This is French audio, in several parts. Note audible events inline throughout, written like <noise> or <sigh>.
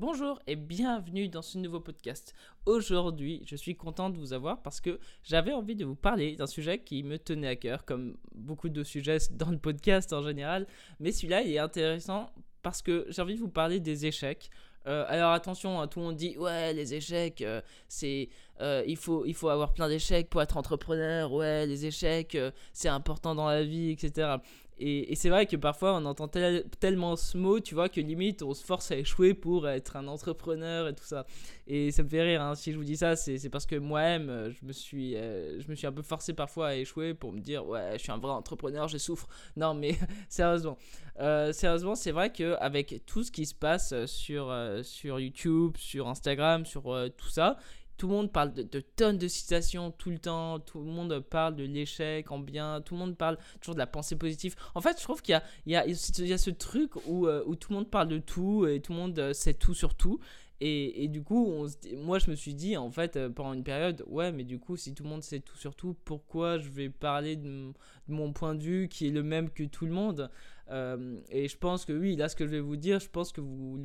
Bonjour et bienvenue dans ce nouveau podcast. Aujourd'hui, je suis content de vous avoir parce que j'avais envie de vous parler d'un sujet qui me tenait à cœur, comme beaucoup de sujets dans le podcast en général. Mais celui-là, il est intéressant parce que j'ai envie de vous parler des échecs. Euh, alors attention, hein, tout le monde dit ouais les échecs, euh, c'est euh, il faut il faut avoir plein d'échecs pour être entrepreneur. Ouais les échecs, c'est important dans la vie, etc. Et, c'est vrai que parfois on entend tellement ce mot, tu vois, que limite on se force à échouer pour être un entrepreneur et tout ça. Et ça me fait rire, hein. si je vous dis ça, c'est parce que moi-même, euh, je, me suis, euh, je me suis un peu forcé parfois à échouer pour me dire, ouais, je suis un vrai entrepreneur, je souffre. <laughs> Non, mais <laughs> sérieusement, euh, sérieusement, c'est vrai qu'avec tout ce qui se passe sur, sur YouTube, sur Instagram, sur tout ça, tout le monde parle de, tonnes de citations tout le temps, tout le monde parle de l'échec en bien, tout le monde parle toujours de la pensée positive. En fait, je trouve qu'il y, y, y a, ce truc où, euh, où tout le monde parle de tout et tout le monde euh, sait tout sur tout. Et, du coup, moi, je me suis dit, en fait, euh, pendant une période, ouais, mais du coup, si tout le monde sait tout sur tout, pourquoi je vais parler de, mon point de vue qui est le même que tout le monde? Et je pense que oui, là, ce que je vais vous dire, je pense que vous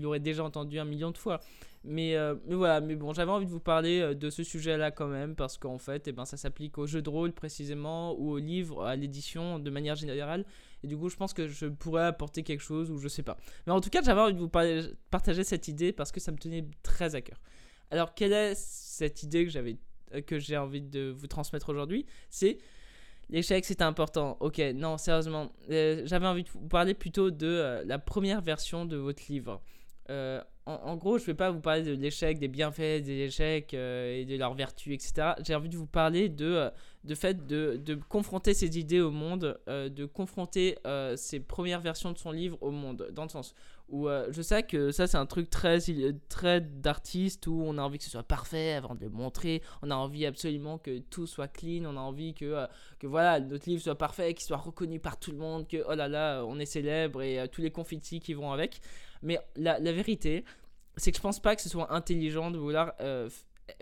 l'aurez déjà entendu un million de fois. Mais, euh, mais voilà, mais bon, j'avais envie de vous parler euh, de ce sujet-là quand même, parce qu'en fait, eh ben, ça s'applique aux jeux de rôle précisément, ou aux livres, à l'édition de manière générale. Et du coup, je pense que je pourrais apporter quelque chose, ou je sais pas. Mais en tout cas, j'avais envie de vous partager cette idée parce que ça me tenait très à cœur. Alors, quelle est cette idée que euh, que j'ai envie de vous transmettre aujourd'hui? C'est l'échec, c'est important. Ok, non, sérieusement, j'avais envie de vous parler plutôt de la première version de votre livre. Euh, en, gros, je ne vais pas vous parler de l'échec, des bienfaits des échecs euh, et de leurs vertus, etc. J'ai envie de vous parler de, euh, de fait de, de, confronter ses idées au monde, de confronter ses premières versions de son livre au monde, dans le sens où je sais que ça c'est un truc très, très d'artiste où on a envie que ce soit parfait avant de le montrer, on a envie absolument que tout soit clean, on a envie que, que voilà, notre livre soit parfait, qu'il soit reconnu par tout le monde, que oh là là, on est célèbre et tous les confettis qui vont avec. Mais la, la vérité, c'est que je pense pas que ce soit intelligent de vouloir euh,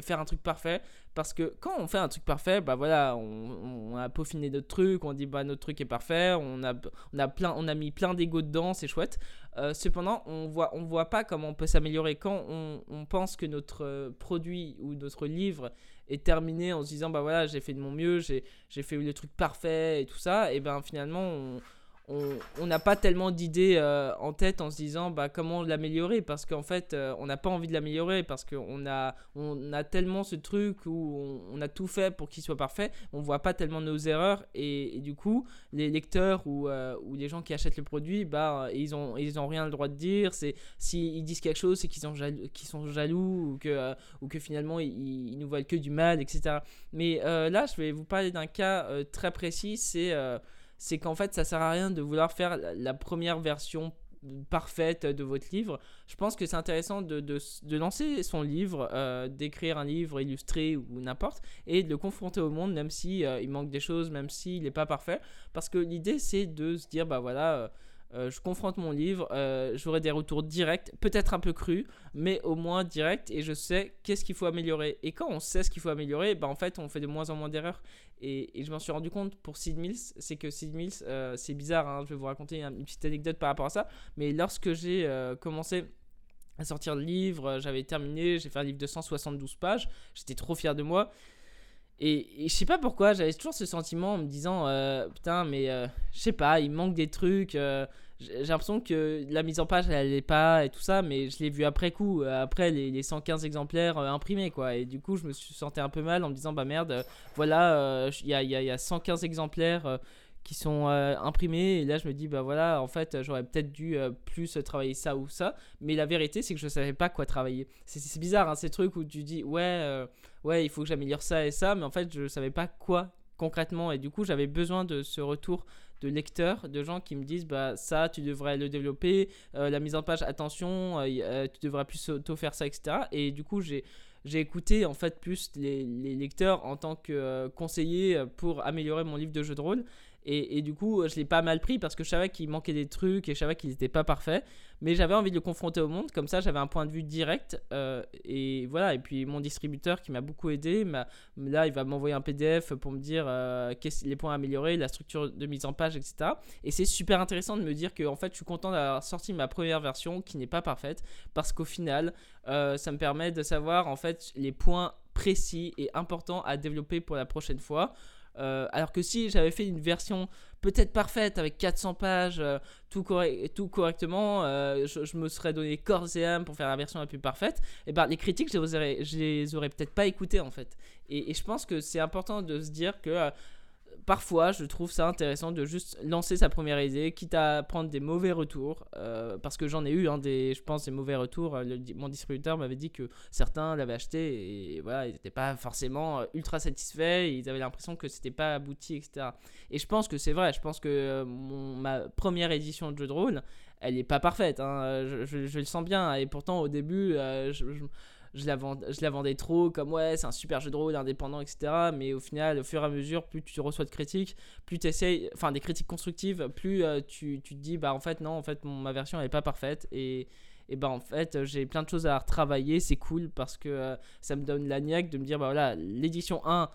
faire un truc parfait. Parce que quand on fait un truc parfait bah voilà on, a peaufiné notre truc on dit bah notre truc est parfait on a on a plein on a mis plein d'ego dedans c'est chouette. Euh, cependant on voit on voit pas comment on peut s'améliorer. Quand on, on, pense que notre euh, produit ou notre livre est terminé en se disant bah voilà j'ai fait de mon mieux j'ai fait le truc parfait et tout ça et ben finalement on on n'a pas tellement d'idées euh, en tête en se disant bah, comment l'améliorer parce qu'en fait euh, on n'a pas envie de l'améliorer parce qu'on a, on a tellement ce truc où on, a tout fait pour qu'il soit parfait on voit pas tellement nos erreurs et, du coup les lecteurs ou, euh, ou, les gens qui achètent le produit bah, ils ont, ils ont rien le droit de dire c'est s'ils disent quelque chose c'est qu'ils sont jaloux, sont jaloux ou que, ou que finalement ils, ils, nous voient que du mal etc mais là je vais vous parler d'un cas très précis c'est c'est qu'en fait, ça sert à rien de vouloir faire la première version parfaite de votre livre. Je pense que c'est intéressant de, de, lancer son livre, euh, d'écrire un livre illustré ou n'importe, et de le confronter au monde, même si euh, il manque des choses, même s'il n'est pas parfait. Parce que l'idée, c'est de se dire, bah voilà. Euh, euh, je confronte mon livre, euh, j'aurai des retours directs, peut-être un peu crus, mais au moins directs, et je sais qu'est-ce qu'il faut améliorer. Et quand on sait ce qu'il faut améliorer, bah, en fait, on fait de moins en moins d'erreurs. Et, je m'en suis rendu compte pour Sid Mills, c'est que Sid Mills, euh, c'est bizarre, hein, je vais vous raconter une petite anecdote par rapport à ça, mais lorsque j'ai commencé à sortir le livre, j'avais terminé, j'ai fait un livre de 172 pages, j'étais trop fier de moi. Et, je sais pas pourquoi, j'avais toujours ce sentiment en me disant euh, Putain, mais euh, je sais pas, il manque des trucs. Euh, j'ai l'impression que la mise en page, elle allait pas et tout ça, mais je l'ai vu après coup, après les, les 115 exemplaires imprimés, quoi. Et du coup, je me suis senti un peu mal en me disant Bah merde, voilà, il y a, y, y, a, 115 exemplaires qui sont euh, imprimés. Et là je me dis bah voilà en fait j'aurais peut-être dû euh, plus travailler ça ou ça. Mais la vérité c'est que je savais pas quoi travailler. C'est bizarre hein, ces trucs où tu dis ouais euh, ouais il faut que j'améliore ça et ça. Mais en fait je savais pas quoi concrètement. Et du coup j'avais besoin de ce retour de lecteurs, de gens qui me disent bah ça tu devrais le développer, la mise en page attention, tu devrais plus auto faire ça etc. Et du coup j'ai j'ai écouté en fait plus les, les, lecteurs en tant que conseiller pour améliorer mon livre de jeu de rôle Et, du coup, je l'ai pas mal pris parce que je savais qu'il manquait des trucs et je savais qu'il n'était pas parfait. Mais j'avais envie de le confronter au monde. Comme ça, j'avais un point de vue direct. Euh, et voilà. Et puis, mon distributeur qui m'a beaucoup aidé, là, il va m'envoyer un PDF pour me dire euh, les points à améliorer, la structure de mise en page, etc. Et c'est super intéressant de me dire que, en fait, je suis content d'avoir sorti ma première version qui n'est pas parfaite parce qu'au final, euh, ça me permet de savoir, en fait, les points précis et importants à développer pour la prochaine fois. Euh, alors que si j'avais fait une version peut-être parfaite avec 400 pages, euh, tout, tout, correctement, euh, je, me serais donné corps et âme pour faire la version la plus parfaite, et ben les critiques, je les aurais, les aurais peut-être pas écoutées en fait. Et, et je pense que c'est important de se dire que parfois, je trouve ça intéressant de juste lancer sa première idée, quitte à prendre des mauvais retours, euh, parce que j'en ai eu, hein, des, je pense, des mauvais retours. Euh, mon distributeur m'avait dit que certains l'avaient acheté et voilà, ils n'étaient pas forcément euh, ultra satisfaits, ils avaient l'impression que c'était pas abouti, etc. Et je pense que c'est vrai, je pense que ma première édition de jeu de elle n'est pas parfaite, hein, je, le sens bien, et pourtant au début, je la vendais trop comme ouais, c'est un super jeu de rôle indépendant, etc. Mais au final, au fur et à mesure, plus tu reçois de critiques, plus tu essayes, enfin des critiques constructives, plus euh, tu, te dis, bah en fait, non, en fait, ma version elle est pas parfaite. Et, et bah en fait, j'ai plein de choses à retravailler, c'est cool parce que euh, ça me donne la niaque de me dire, bah voilà, l'édition 1,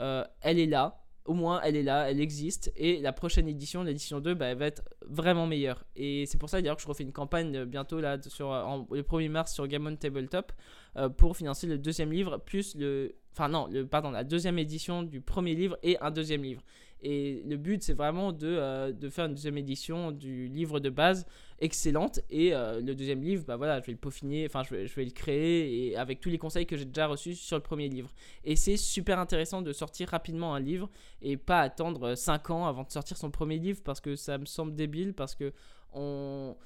euh, elle est là au moins elle est là, elle existe, et la prochaine édition, l'édition 2, bah, elle va être vraiment meilleure. Et c'est pour ça d'ailleurs que je refais une campagne euh, bientôt là, sur, le 1er mars sur Gammon Tabletop euh, pour financer le deuxième livre, plus le... Enfin non, le, pardon, la deuxième édition du premier livre et un deuxième livre. Et le but, c'est vraiment de, euh, de, faire une deuxième édition du livre de base excellente. Et euh, le deuxième livre, bah voilà, je vais le peaufiner, enfin, je vais, je vais le créer et avec tous les conseils que j'ai déjà reçus sur le premier livre. Et c'est super intéressant de sortir rapidement un livre et pas attendre 5 ans avant de sortir son premier livre parce que ça me semble débile, parce que on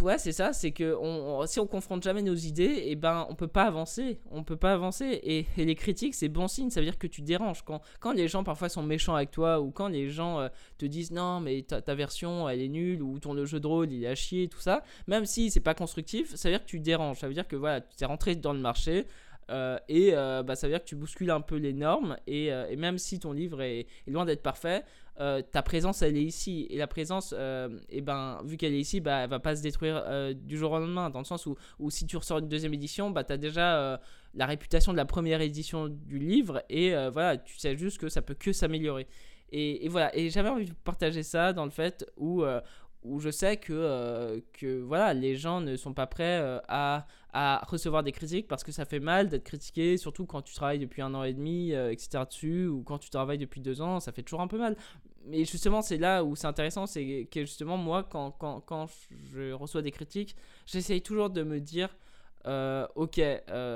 Ouais, c'est ça, c'est que on, si on confronte jamais nos idées, et eh ben on peut pas avancer, on peut pas avancer. Et, les critiques, c'est bon signe, ça veut dire que tu déranges. Quand, quand les gens parfois sont méchants avec toi, ou quand les gens euh, te disent non, mais ta, version elle est nulle, ou ton jeu de rôle il est à chier, tout ça, même si c'est pas constructif, ça veut dire que tu déranges. Ça veut dire que voilà, tu es rentré dans le marché, euh, et euh, bah, ça veut dire que tu bouscules un peu les normes et même si ton livre est, loin d'être parfait, ta présence elle est ici. Et la présence, et eh ben, vu qu'elle est ici, bah, elle va pas se détruire du jour au lendemain. Dans le sens où, où si tu ressors une deuxième édition, bah, as déjà la réputation de la première édition du livre. Et voilà, tu sais juste que ça peut que s'améliorer. Et, et, voilà, et j'avais envie de partager ça dans le fait où, où je sais que, euh, que voilà, les gens ne sont pas prêts euh, à, à, recevoir des critiques parce que ça fait mal d'être critiqué, surtout quand tu travailles depuis un an et demi, euh, etc. dessus, ou quand tu travailles depuis deux ans, ça fait toujours un peu mal. Mais justement, c'est là où c'est intéressant, c'est que justement, moi, quand, quand, quand je reçois des critiques, j'essaye toujours de me dire, ok,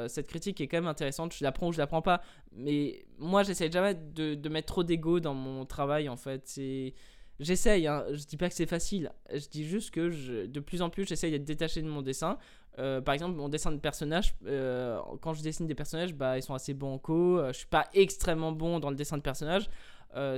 cette critique est quand même intéressante, je la prends ou je la prends pas. Mais moi, j'essaye jamais de, de mettre trop d'ego dans mon travail, en fait. C'est J'essaye, hein, je dis pas que c'est facile, je dis juste que je, de plus en plus j'essaye d'être détaché de mon dessin. Euh, par exemple, mon dessin de personnage, euh, quand je dessine des personnages, bah, ils sont assez bancaux. Euh, je suis pas extrêmement bon dans le dessin de personnage.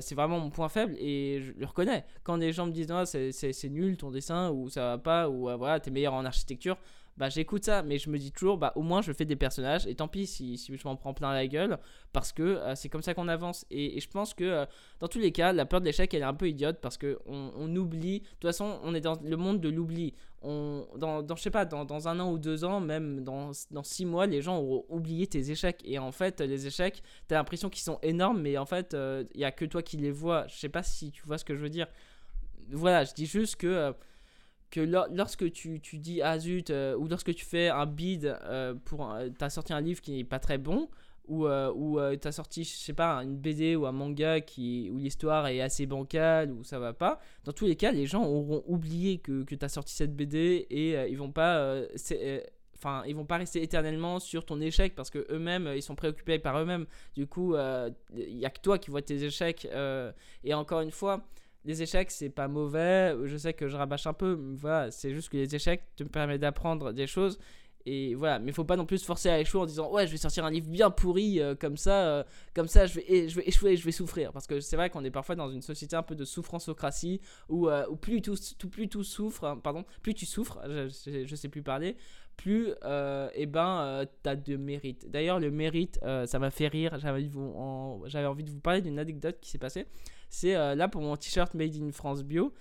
c'est vraiment mon point faible et je le reconnais. Quand des gens me disent non, c'est nul ton dessin ou ça va pas ou voilà, t'es meilleur en architecture, bah j'écoute ça, mais je me dis toujours, bah au moins je fais des personnages, et tant pis si, si je m'en prends plein la gueule, parce que euh, c'est comme ça qu'on avance. Et, je pense que euh, dans tous les cas, la peur de l'échec, elle est un peu idiote, parce qu'on on oublie, de toute façon, on est dans le monde de l'oubli. On, dans, dans, je sais pas, dans, dans, un an ou deux ans, même dans, dans six mois, les gens auront oublié tes échecs. Et en fait, les échecs, t'as l'impression qu'ils sont énormes, mais en fait, il euh, y a que toi qui les vois. Je sais pas si tu vois ce que je veux dire. Voilà, je dis juste que que lorsque tu, tu, dis ah zut euh, ou lorsque tu fais un bid euh, pour tu as sorti un livre qui n'est pas très bon ou, euh, ou tu as sorti je sais pas une BD ou un manga qui où l'histoire est assez bancale ou ça va pas dans tous les cas les gens auront oublié que, que tu as sorti cette BD et ils vont pas enfin ils vont pas rester éternellement sur ton échec parce que eux-mêmes ils sont préoccupés par eux-mêmes. Du coup il y a que toi qui vois tes échecs et encore une fois les échecs, c'est pas mauvais. Je sais que je rabâche un peu, voilà, c'est juste que les échecs te permettent d'apprendre des choses. Et voilà, mais faut pas non plus se forcer à échouer en disant ouais, je vais sortir un livre bien pourri euh, comme ça, euh, comme ça je vais, je vais échouer, je vais souffrir. Parce que c'est vrai qu'on est parfois dans une société un peu de souffranceocratie où, euh, où plus, tout, tout, plus tout souffre, hein, pardon, plus tu souffres, je, sais plus parler, plus eh ben t'as de mérite. D'ailleurs, le mérite, ça m'a fait rire. J'avais envie de vous parler d'une anecdote qui s'est passée. C'est là pour mon t-shirt Made in France Bio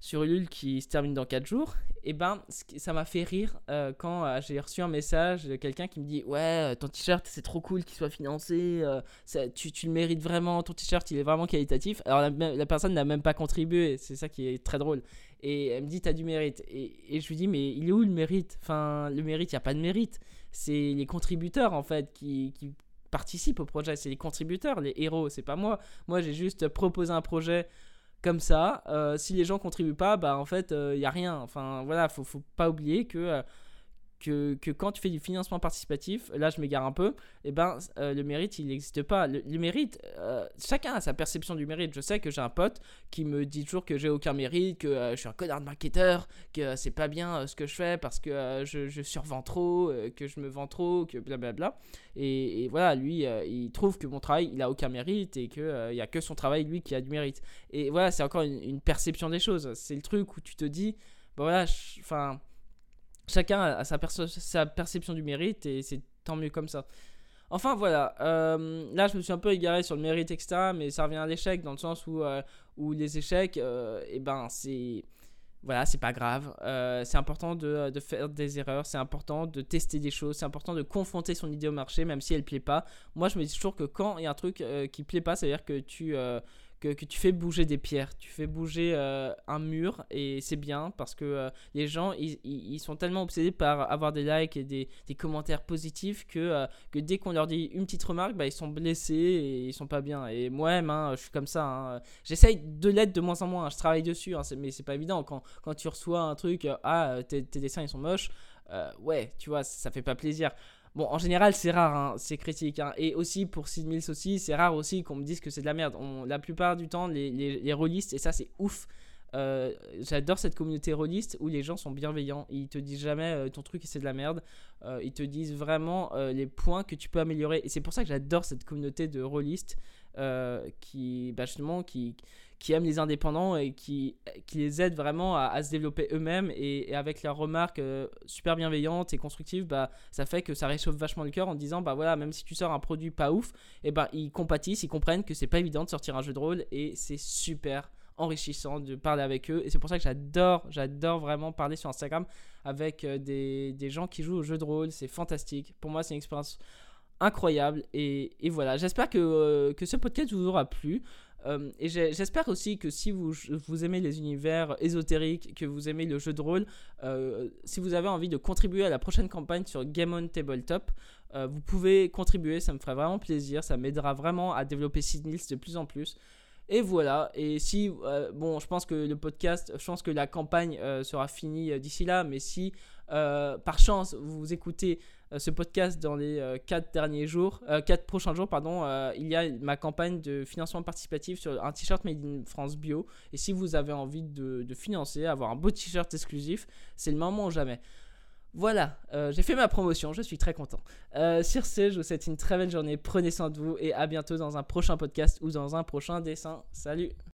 sur Ulule qui se termine dans 4 jours, et ben ça m'a fait rire euh, quand euh, j'ai reçu un message de quelqu'un qui me dit Ouais, euh, ton t-shirt c'est trop cool qu'il soit financé, tu, le mérites vraiment, ton t-shirt il est vraiment qualitatif. Alors la, personne n'a même pas contribué, c'est ça qui est très drôle. Et elle me dit T'as du mérite. Et, je lui dis Mais il est où le mérite? Enfin, le mérite, il n'y a pas de mérite. C'est les contributeurs en fait qui participent au projet, c'est les contributeurs, les héros, c'est pas moi. Moi j'ai juste proposé un projet comme ça. Euh, si les gens contribuent pas, bah en fait, il euh, y a rien. Enfin voilà, faut, faut pas oublier que euh, que, quand tu fais du financement participatif, là je m'égare un peu, eh ben euh, le mérite il n'existe pas. Le, mérite, euh, chacun a sa perception du mérite. Je sais que j'ai un pote qui me dit toujours que j'ai aucun mérite, que euh, je suis un connard de marketeur, que c'est pas bien ce que je fais parce que je, survends trop, que je me vends trop, que blablabla. Et, et voilà, lui il trouve que mon travail il a aucun mérite et qu'il il y a que son travail lui qui a du mérite. Et voilà, c'est encore une, perception des choses. C'est le truc où tu te dis, bon voilà, enfin chacun a sa, perception du mérite et c'est tant mieux comme ça. Enfin voilà, euh, là je me suis un peu égaré sur le mérite, etc. Mais ça revient à l'échec dans le sens où, euh, où les échecs, euh, eh ben c'est. Voilà, c'est pas grave. c'est important de, de, faire des erreurs, c'est important de tester des choses, c'est important de confronter son idée au marché, même si elle plaît pas. Moi je me dis toujours que quand il y a un truc qui plaît pas, c'est-à-dire que tu que, tu fais bouger des pierres, tu fais bouger euh, un mur et c'est bien parce que euh, les gens ils, sont tellement obsédés par avoir des likes et des, commentaires positifs que, euh, que dès qu'on leur dit une petite remarque, bah, ils sont blessés et ils sont pas bien. Et moi-même, hein, je suis comme ça. Hein. J'essaye de l'être de moins en moins, je travaille dessus, hein, mais c'est pas évident. Quand, quand tu reçois un truc, ah tes, tes dessins ils sont moches, ouais, tu vois, ça fait pas plaisir. Bon, en général, c'est rare, hein, ces critiques. Hein. Et aussi, pour Sid Mills aussi, c'est rare aussi qu'on me dise que c'est de la merde. la plupart du temps, les, les, et ça, c'est ouf. Euh, j'adore cette communauté rôliste où les gens sont bienveillants. Ils te disent jamais euh, ton truc c'est de la merde. Euh, ils te disent vraiment les points que tu peux améliorer. Et c'est pour ça que j'adore cette communauté de rôlistes qui, bah, qui, qui aiment les indépendants et qui, qui les aident vraiment à, se développer eux-mêmes et, avec leurs remarques euh, super bienveillantes et constructives, bah, ça fait que ça réchauffe vachement le cœur en disant bah voilà, même si tu sors un produit pas ouf, et eh ben ils compatissent, ils comprennent que c'est pas évident de sortir un jeu de rôle et c'est super enrichissant de parler avec eux et c'est pour ça que j'adore j'adore vraiment parler sur Instagram avec euh, des, des, gens qui jouent au jeu de rôle c'est fantastique. Pour moi c'est une expérience incroyable et, et voilà. J'espère que, euh, que ce podcast vous aura plu euh, et j'espère aussi que si vous, vous, aimez les univers ésotériques, que vous aimez le jeu de rôle, euh, si vous avez envie de contribuer à la prochaine campagne sur Game on Tabletop, euh, vous pouvez contribuer, ça me ferait vraiment plaisir, ça m'aidera vraiment à développer Sidnils de plus en plus. Et voilà, et si, bon, je pense que le podcast, je pense que la campagne sera finie d'ici là, mais si par chance vous écoutez ce podcast dans les 4 euh, derniers jours, 4 euh, prochains jours, pardon, il y a ma campagne de financement participatif sur un t-shirt Made in France Bio. Et si vous avez envie de, financer, avoir un beau t-shirt exclusif, c'est le moment ou jamais. Voilà, j'ai fait ma promotion, je suis très content. sur ce, je vous souhaite une très belle journée, prenez soin de vous et à bientôt dans un prochain podcast ou dans un prochain dessin. Salut